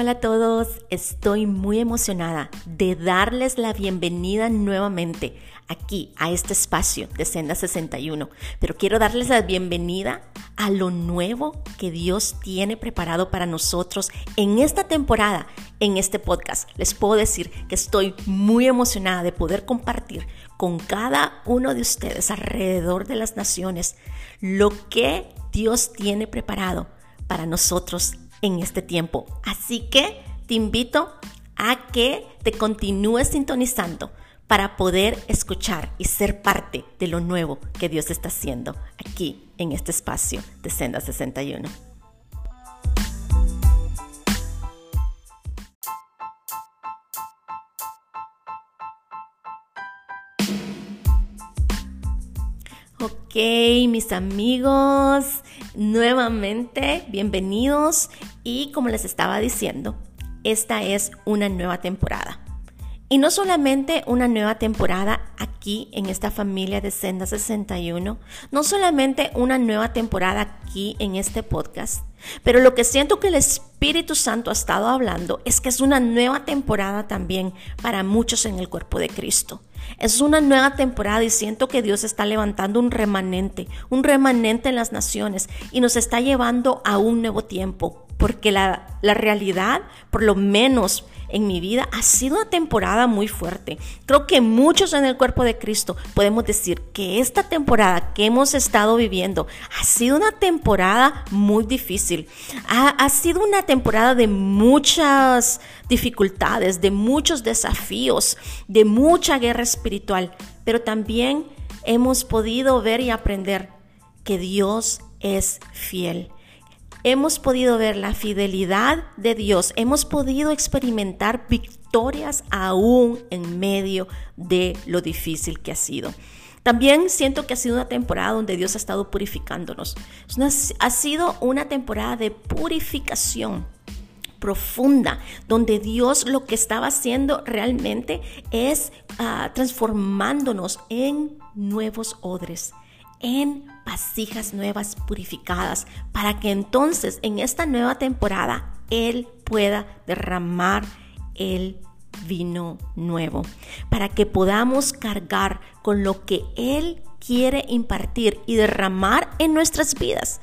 Hola a todos, estoy muy emocionada de darles la bienvenida nuevamente aquí a este espacio de Senda 61, pero quiero darles la bienvenida a lo nuevo que Dios tiene preparado para nosotros en esta temporada, en este podcast. Les puedo decir que estoy muy emocionada de poder compartir con cada uno de ustedes alrededor de las naciones lo que Dios tiene preparado para nosotros en este tiempo. Así que te invito a que te continúes sintonizando para poder escuchar y ser parte de lo nuevo que Dios está haciendo aquí en este espacio de Senda 61. Ok, mis amigos, nuevamente bienvenidos y como les estaba diciendo, esta es una nueva temporada. Y no solamente una nueva temporada aquí en esta familia de Senda 61, no solamente una nueva temporada aquí en este podcast, pero lo que siento que el Espíritu Santo ha estado hablando es que es una nueva temporada también para muchos en el cuerpo de Cristo. Es una nueva temporada y siento que Dios está levantando un remanente, un remanente en las naciones y nos está llevando a un nuevo tiempo, porque la, la realidad, por lo menos en mi vida ha sido una temporada muy fuerte. Creo que muchos en el cuerpo de Cristo podemos decir que esta temporada que hemos estado viviendo ha sido una temporada muy difícil. Ha, ha sido una temporada de muchas dificultades, de muchos desafíos, de mucha guerra espiritual, pero también hemos podido ver y aprender que Dios es fiel hemos podido ver la fidelidad de Dios, hemos podido experimentar victorias aún en medio de lo difícil que ha sido. También siento que ha sido una temporada donde Dios ha estado purificándonos. ha sido una temporada de purificación profunda, donde Dios lo que estaba haciendo realmente es ah, transformándonos en nuevos odres, en vasijas nuevas purificadas, para que entonces en esta nueva temporada Él pueda derramar el vino nuevo, para que podamos cargar con lo que Él quiere impartir y derramar en nuestras vidas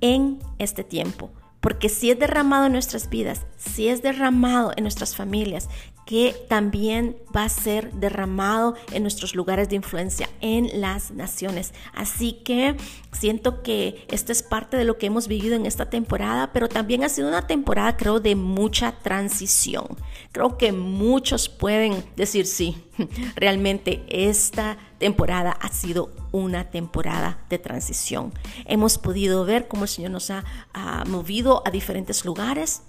en este tiempo. Porque si es derramado en nuestras vidas, si es derramado en nuestras familias, que también va a ser derramado en nuestros lugares de influencia, en las naciones. Así que siento que esto es parte de lo que hemos vivido en esta temporada, pero también ha sido una temporada, creo, de mucha transición. Creo que muchos pueden decir, sí, realmente esta temporada ha sido una temporada de transición. Hemos podido ver cómo el Señor nos ha, ha movido a diferentes lugares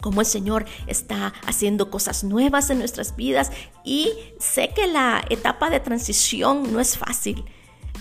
cómo el Señor está haciendo cosas nuevas en nuestras vidas y sé que la etapa de transición no es fácil.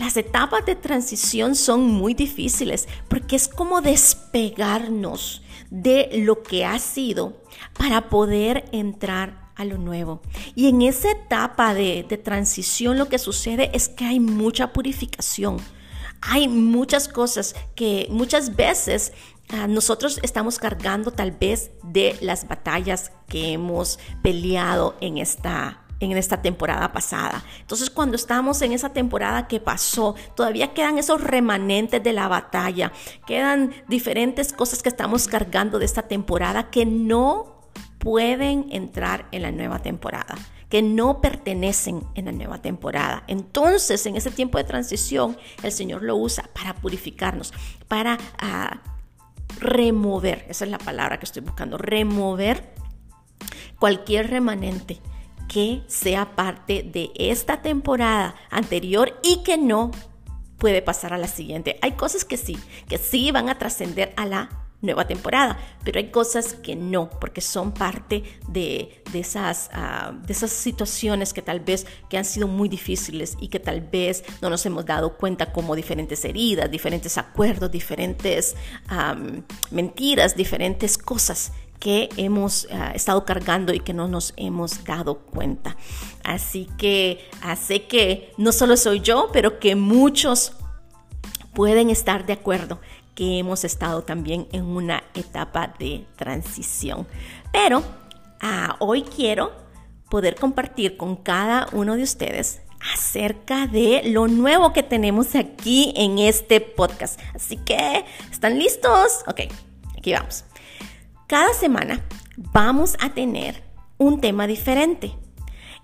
Las etapas de transición son muy difíciles porque es como despegarnos de lo que ha sido para poder entrar a lo nuevo. Y en esa etapa de, de transición lo que sucede es que hay mucha purificación. Hay muchas cosas que muchas veces Ah, nosotros estamos cargando tal vez de las batallas que hemos peleado en esta en esta temporada pasada. Entonces, cuando estamos en esa temporada que pasó, todavía quedan esos remanentes de la batalla, quedan diferentes cosas que estamos cargando de esta temporada que no pueden entrar en la nueva temporada que no pertenecen en la nueva temporada. Entonces, en ese tiempo de transición, el Señor lo usa para purificarnos, para uh, remover, esa es la palabra que estoy buscando, remover cualquier remanente que sea parte de esta temporada anterior y que no puede pasar a la siguiente. Hay cosas que sí, que sí van a trascender a la nueva temporada, pero hay cosas que no, porque son parte de, esas, ah, de esas situaciones que tal vez que han sido muy difíciles y que tal vez no nos hemos dado cuenta como diferentes heridas, diferentes acuerdos, diferentes mentiras, diferentes cosas que hemos ah, estado cargando y que no nos hemos dado cuenta. Así que hace que no solo soy yo, pero que muchos pueden estar de acuerdo que hemos estado también en una etapa de transición. Pero ah, hoy quiero poder compartir con cada uno de ustedes acerca de lo nuevo que tenemos aquí en este podcast. Así que, ¿están listos? Ok, aquí vamos. Cada semana vamos a tener un tema diferente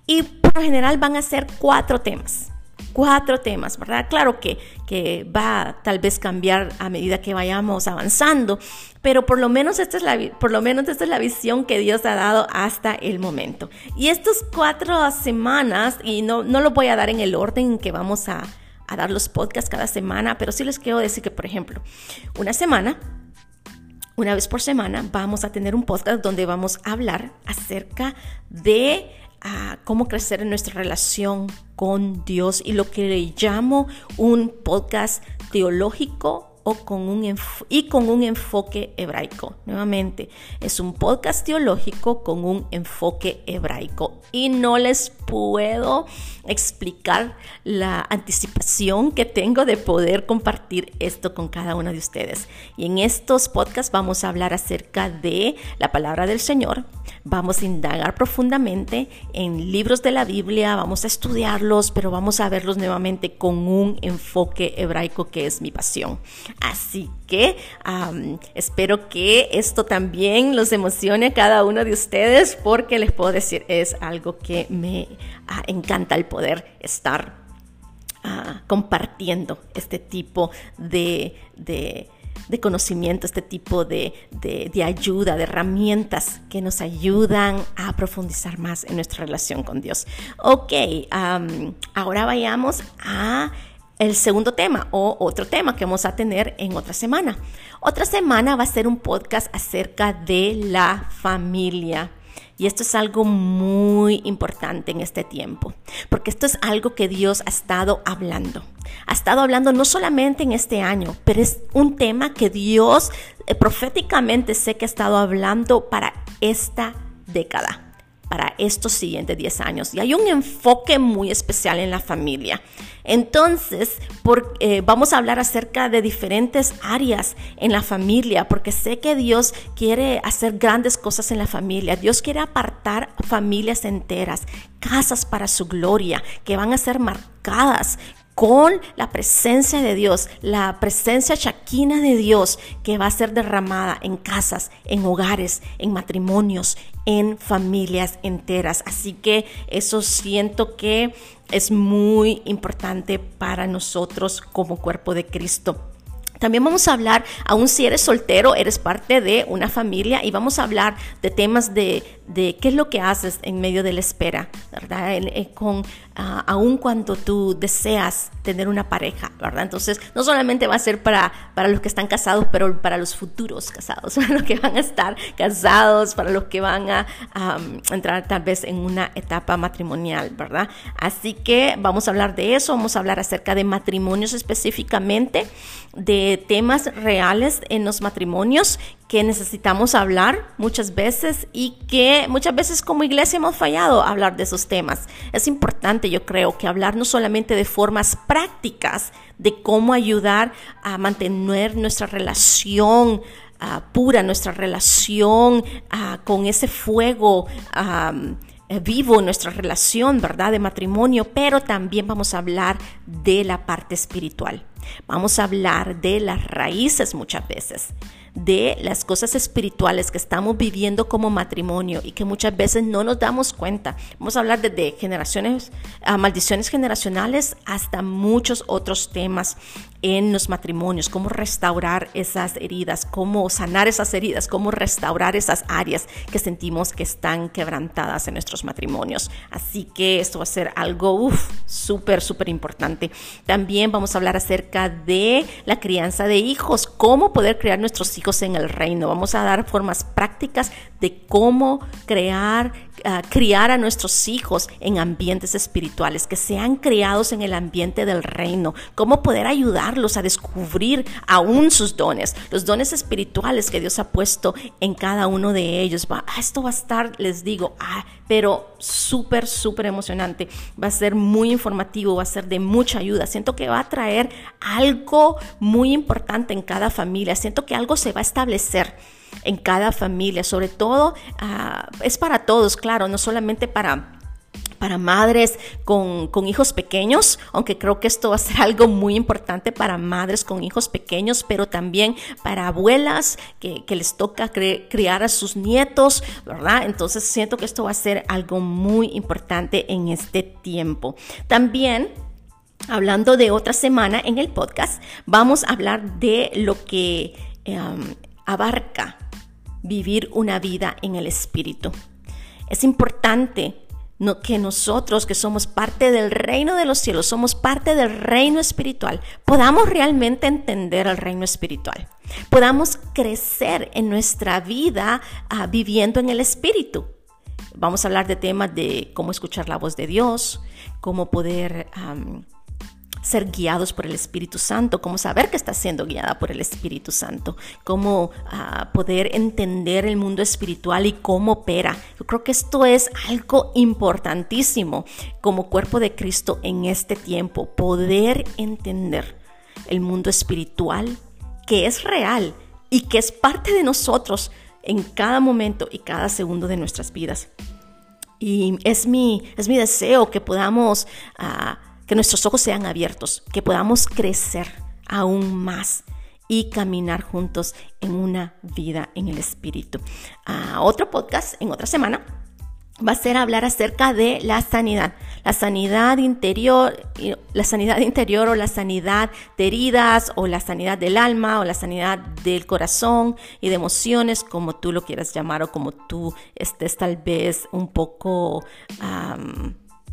y por lo general van a ser cuatro temas cuatro temas, ¿verdad? Claro que, que va tal vez cambiar a medida que vayamos avanzando, pero por lo menos esta es la, por lo menos esta es la visión que Dios ha dado hasta el momento. Y estas cuatro semanas, y no, no lo voy a dar en el orden en que vamos a, a dar los podcasts cada semana, pero sí les quiero decir que, por ejemplo, una semana una vez por semana vamos a tener un podcast donde vamos a hablar acerca de a cómo crecer en nuestra relación con Dios y lo que le llamo un podcast teológico con un y con un enfoque hebraico. Nuevamente, es un podcast teológico con un enfoque hebraico y no les puedo explicar la anticipación que tengo de poder compartir esto con cada uno de ustedes. Y en estos podcasts vamos a hablar acerca de la palabra del Señor, vamos a indagar profundamente en libros de la Biblia, vamos a estudiarlos, pero vamos a verlos nuevamente con un enfoque hebraico que es mi pasión. Así que espero que esto también los emocione a cada uno de ustedes porque les puedo decir, es algo que me ah, encanta el poder estar ah, compartiendo este tipo de, conocimiento, este tipo de, ayuda, de herramientas que nos ayudan a profundizar más en nuestra relación con Dios. Ok, ahora vayamos a el segundo tema o otro tema que vamos a tener en otra semana. Otra semana va a ser un podcast acerca de la familia. Y esto es algo muy importante en este tiempo, porque esto es algo que Dios ha estado hablando. Ha estado hablando no solamente en este año, pero es un tema que Dios eh, proféticamente sé que ha estado hablando para esta década para estos siguientes 10 años. Y hay un enfoque muy especial en la familia. Entonces, eh, vamos a hablar acerca de diferentes áreas en la familia, porque sé que Dios quiere hacer grandes cosas en la familia. Dios quiere apartar familias enteras, casas para su gloria, que van a ser marcadas con la presencia de Dios, la presencia chaquina de Dios que va a ser derramada en casas, en hogares, en matrimonios, en familias enteras. Así que eso siento que es muy importante para nosotros como cuerpo de Cristo. También vamos a hablar, aún si eres soltero, eres parte de una familia y vamos a hablar de temas de, qué es lo que haces en medio de la espera, ¿verdad? Eh, con, uh, aún cuando tú deseas tener una pareja, ¿verdad? Entonces, no solamente va a ser para, para los que están casados, pero para los futuros casados, para los que van a estar casados, para los que van a entrar tal vez en una etapa matrimonial, ¿verdad? Así que vamos a hablar de eso, vamos a hablar acerca de matrimonios específicamente de temas reales en los matrimonios que necesitamos hablar muchas veces y que muchas veces como iglesia hemos fallado a hablar de esos temas. Es importante, yo creo, que hablar no solamente de formas prácticas de cómo ayudar a mantener nuestra relación ah, pura, nuestra relación ah, con ese fuego. Eh, vivo nuestra relación, ¿verdad? De matrimonio, pero también vamos a hablar de la parte espiritual. Vamos a hablar de las raíces muchas veces, de las cosas espirituales que estamos viviendo como matrimonio y que muchas veces no nos damos cuenta. Vamos a hablar desde generaciones, a maldiciones generacionales hasta muchos otros temas en los matrimonios, cómo restaurar esas heridas, cómo sanar esas heridas, cómo restaurar esas áreas que sentimos que están quebrantadas en nuestros matrimonios. Así que esto va a ser algo súper, súper importante. También vamos a hablar acerca de la crianza de hijos, cómo poder criar nuestros hijos en el reino. Vamos a dar formas prácticas de cómo crear criar a nuestros hijos en ambientes espirituales, que sean criados en el ambiente del reino, cómo poder ayudarlos a descubrir aún sus dones, los dones espirituales que Dios ha puesto en cada uno de ellos. Va, ah, esto va a estar, les digo, ah, pero súper, súper emocionante, va a ser muy informativo, va a ser de mucha ayuda. Siento que va a traer algo muy importante en cada familia, siento que algo se va a establecer en cada familia, sobre todo ah, es para todos, claro, no solamente para para madres con, hijos pequeños, aunque creo que esto va a ser algo muy importante para madres con hijos pequeños, pero también para abuelas que, les toca criar a sus nietos, ¿verdad? Entonces siento que esto va a ser algo muy importante en este tiempo. También hablando de otra semana en el podcast, vamos a hablar de lo que em, abarca vivir una vida en el Espíritu. Es importante que nosotros que somos parte del reino de los cielos, somos parte del reino espiritual, podamos realmente entender el reino espiritual, podamos crecer en nuestra vida ah, viviendo en el Espíritu. Vamos a hablar de temas de cómo escuchar la voz de Dios, cómo poder ser guiados por el Espíritu Santo, cómo saber que está siendo guiada por el Espíritu Santo, cómo ah, poder entender el mundo espiritual y cómo opera. Yo creo que esto es algo importantísimo como cuerpo de Cristo en este tiempo, poder entender el mundo espiritual que es real y que es parte de nosotros en cada momento y cada segundo de nuestras vidas. Y es mi, es mi deseo que podamos... Uh, que nuestros ojos sean abiertos, que podamos crecer aún más y caminar juntos en una vida en el Espíritu. Ah, otro podcast en otra semana va a ser hablar acerca de la sanidad, la sanidad interior, la sanidad interior o la sanidad de heridas o la sanidad del alma o la sanidad del corazón y de emociones, como tú lo quieras llamar o como tú estés tal vez un poco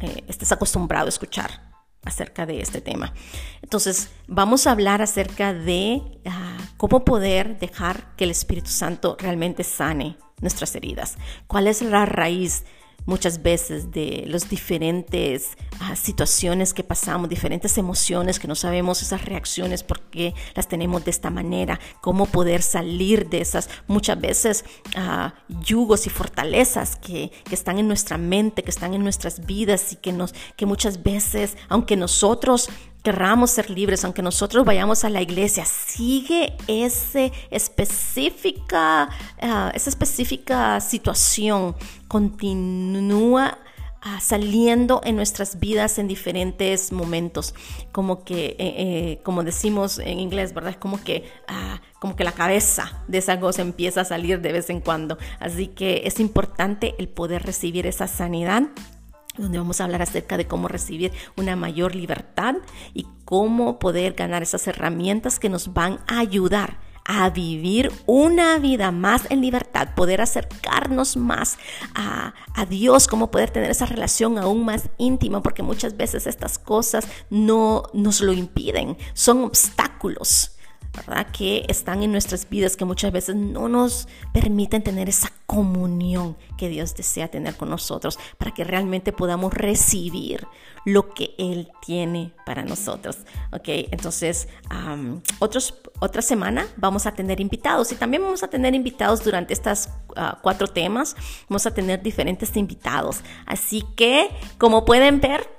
eh, estés acostumbrado a escuchar acerca de este tema. Entonces, vamos a hablar acerca de ah, cómo poder dejar que el Espíritu Santo realmente sane nuestras heridas. ¿Cuál es la raíz muchas veces de las diferentes ah, situaciones que pasamos, diferentes emociones que no sabemos esas reacciones, por qué las tenemos de esta manera, cómo poder salir de esas. Muchas veces uh, yugos y fortalezas que, que, están en nuestra mente, que están en nuestras vidas y que, nos, que muchas veces, aunque nosotros querramos ser libres, aunque nosotros vayamos a la iglesia, sigue ese específica, ah, esa específica situación, continúa ah, saliendo en nuestras vidas en diferentes momentos, como que, eh, eh, como decimos en inglés, ¿verdad? Como que, ah, como que la cabeza de esa cosa empieza a salir de vez en cuando. Así que es importante el poder recibir esa sanidad donde vamos a hablar acerca de cómo recibir una mayor libertad y cómo poder ganar esas herramientas que nos van a ayudar a vivir una vida más en libertad, poder acercarnos más a, a, Dios, cómo poder tener esa relación aún más íntima, porque muchas veces estas cosas no nos lo impiden, son obstáculos ¿verdad? Que están en nuestras vidas que muchas veces no nos permiten tener esa comunión que Dios desea tener con nosotros para que realmente podamos recibir lo que Él tiene para nosotros. ¿Ok? Entonces, otros, otra semana vamos a tener invitados y también vamos a tener invitados durante estas ah, cuatro temas. Vamos a tener diferentes invitados. Así que, como pueden ver,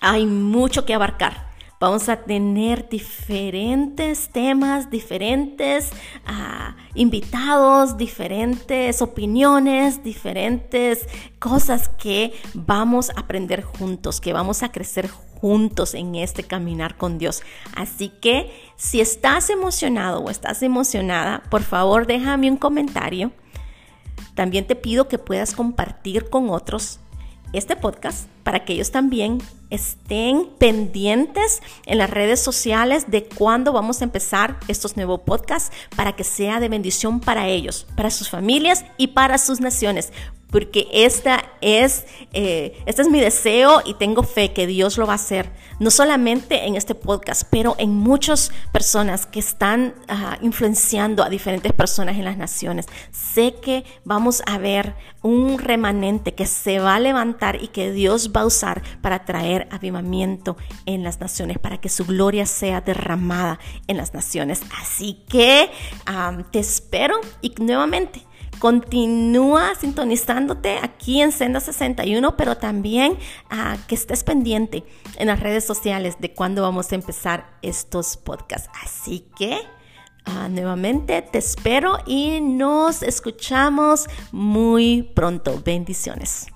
hay mucho que abarcar. Vamos a tener diferentes temas, diferentes ah, invitados, diferentes opiniones, diferentes cosas que vamos a aprender juntos, que vamos a crecer juntos en este caminar con Dios. Así que si estás emocionado o estás emocionada, por favor déjame un comentario. También te pido que puedas compartir con otros este podcast para que ellos también estén pendientes en las redes sociales de cuándo vamos a empezar estos nuevos podcasts para que sea de bendición para ellos, para sus familias y para sus naciones porque esta es, eh, este es mi deseo y tengo fe que Dios lo va a hacer, no solamente en este podcast, pero en muchas personas que están ah, influenciando a diferentes personas en las naciones. Sé que vamos a ver un remanente que se va a levantar y que Dios va a usar para traer avivamiento en las naciones, para que su gloria sea derramada en las naciones. Así que ah, te espero y nuevamente Continúa sintonizándote aquí en Senda 61, pero también uh, que estés pendiente en las redes sociales de cuándo vamos a empezar estos podcasts. Así que uh, nuevamente te espero y nos escuchamos muy pronto. Bendiciones.